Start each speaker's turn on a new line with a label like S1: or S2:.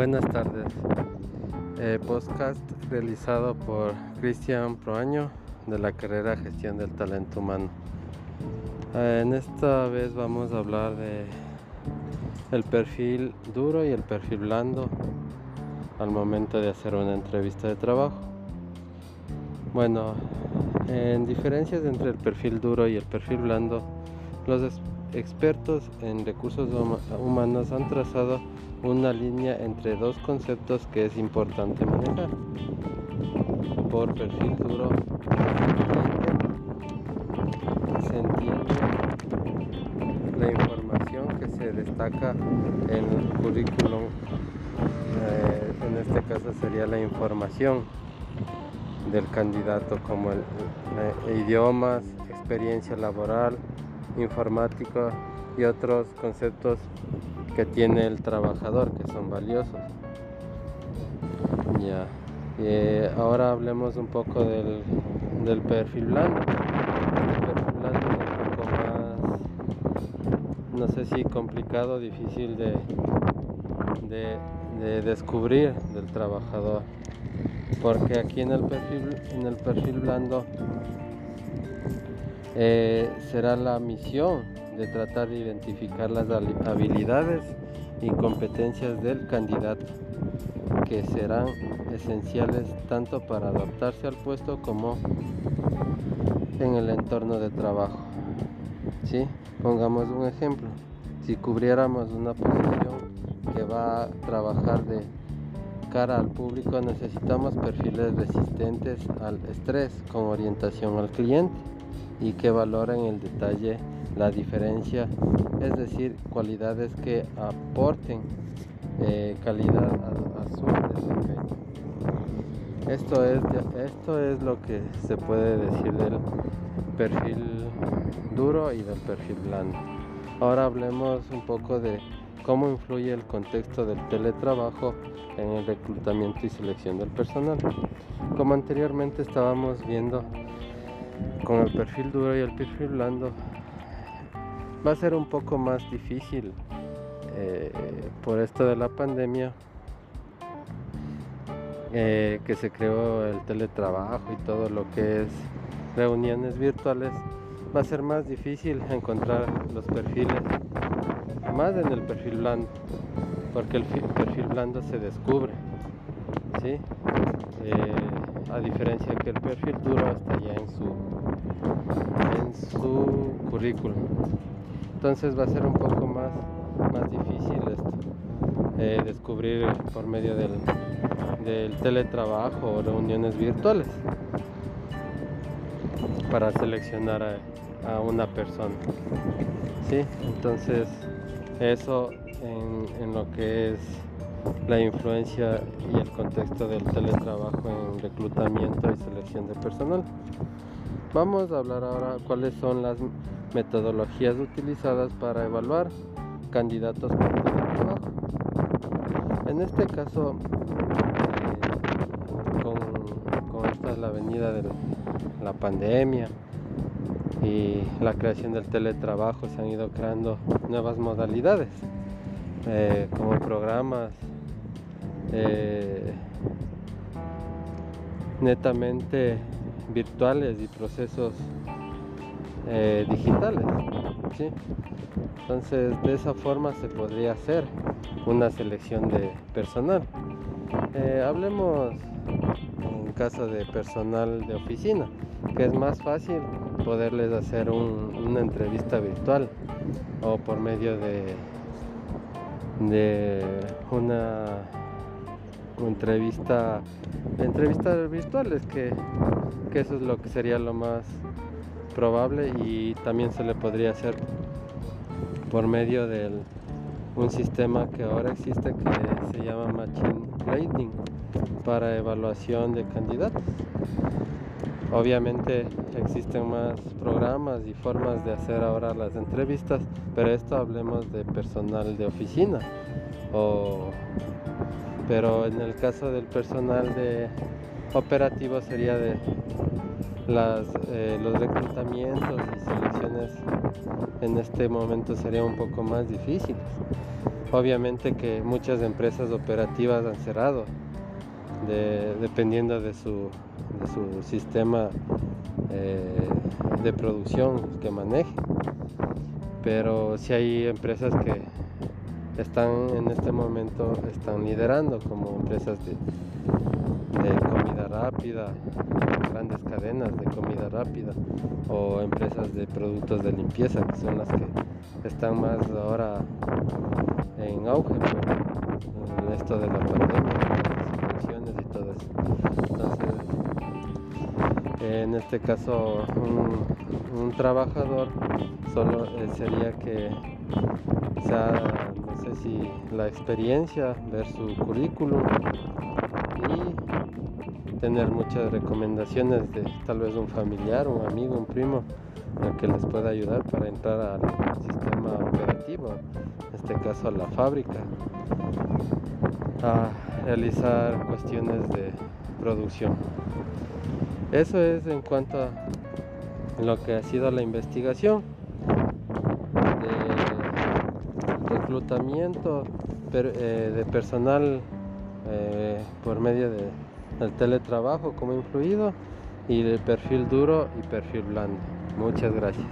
S1: Buenas tardes. Eh, podcast realizado por Cristian Proaño de la carrera Gestión del Talento Humano. Eh, en esta vez vamos a hablar de el perfil duro y el perfil blando al momento de hacer una entrevista de trabajo. Bueno, en diferencias entre el perfil duro y el perfil blando, los expertos en recursos humanos han trazado una línea entre dos conceptos que es importante manejar. Por perfil duro se la información que se destaca en el currículum, eh, en este caso sería la información del candidato como el, eh, idiomas, experiencia laboral, informática y otros conceptos que tiene el trabajador que son valiosos. Ya. ahora hablemos un poco del, del perfil blando. El perfil blando es un poco más, no sé si complicado, difícil de, de, descubrir del trabajador. Porque aquí en el perfil, en el perfil blando eh, será la misión de tratar de identificar las habilidades y competencias del candidato que serán esenciales tanto para adaptarse al puesto como en el entorno de trabajo. ¿Sí? Pongamos un ejemplo. Si cubriéramos una posición que va a trabajar de cara al público, necesitamos perfiles resistentes al estrés con orientación al cliente y que valoren el detalle la diferencia, es decir, cualidades que aporten eh, calidad a, su desempeño. Esto es, esto es lo que se puede decir del perfil duro y del perfil blando. Ahora hablemos un poco de cómo influye el contexto del teletrabajo en el reclutamiento y selección del personal. Como anteriormente estábamos viendo con el perfil duro y el perfil blando, va a ser un poco más difícil eh, por esto de la pandemia eh, que se creó el teletrabajo y todo lo que es reuniones virtuales va a ser más difícil encontrar los perfiles más en el perfil blando porque el perfil blando se descubre. Eh, a diferencia que el perfil duro está ya en su en su currículum entonces va a ser un poco más, más difícil esto, eh, descubrir por medio del, teletrabajo o reuniones virtuales para seleccionar a, una persona. ¿sí? Entonces eso en, en lo que es la influencia y el contexto del teletrabajo en reclutamiento y selección de personal. Vamos a hablar ahora cuáles son las metodologías utilizadas para evaluar candidatos para el. En este caso, eh, con, esta la venida de la pandemia y la creación del teletrabajo, se han ido creando nuevas modalidades, eh, como programas eh, netamente virtuales y procesos eh, digitales. Entonces de esa forma se podría hacer una selección de personal. Eh, hablemos en caso de personal de oficina, que es más fácil poderles hacer una entrevista virtual o por medio de, de una entrevista entrevistas virtuales que, que eso es lo que sería lo más probable y también se le podría hacer por medio de un sistema que ahora existe que se llama Machine Learning para evaluación de candidatos. Obviamente existen más programas y formas de hacer ahora las entrevistas, pero esto hablemos de personal de oficina. pero en el caso del personal de operativo sería de las, eh, los reclutamientos y selecciones en este momento serían un poco más difíciles. Obviamente que muchas empresas operativas han cerrado, dependiendo de su, sistema eh, de producción que maneje. Pero si hay empresas que están en este momento están liderando como empresas de, comida rápida, grandes cadenas de comida rápida o empresas de productos de limpieza que son las que están más ahora en auge por esto de la pandemia, las restricciones y todo eso. Entonces, en este caso, un, trabajador solo eh, sería que sea, no sé si la experiencia, ver su currículum y tener muchas recomendaciones de tal vez un familiar, un amigo, un primo, que les pueda ayudar para entrar al sistema operativo, en este caso a la fábrica, a realizar cuestiones de producción. Eso es en cuanto a lo que ha sido la investigación de reclutamiento eh, de personal eh, por medio del teletrabajo como influido y el perfil duro y perfil blando. Muchas gracias.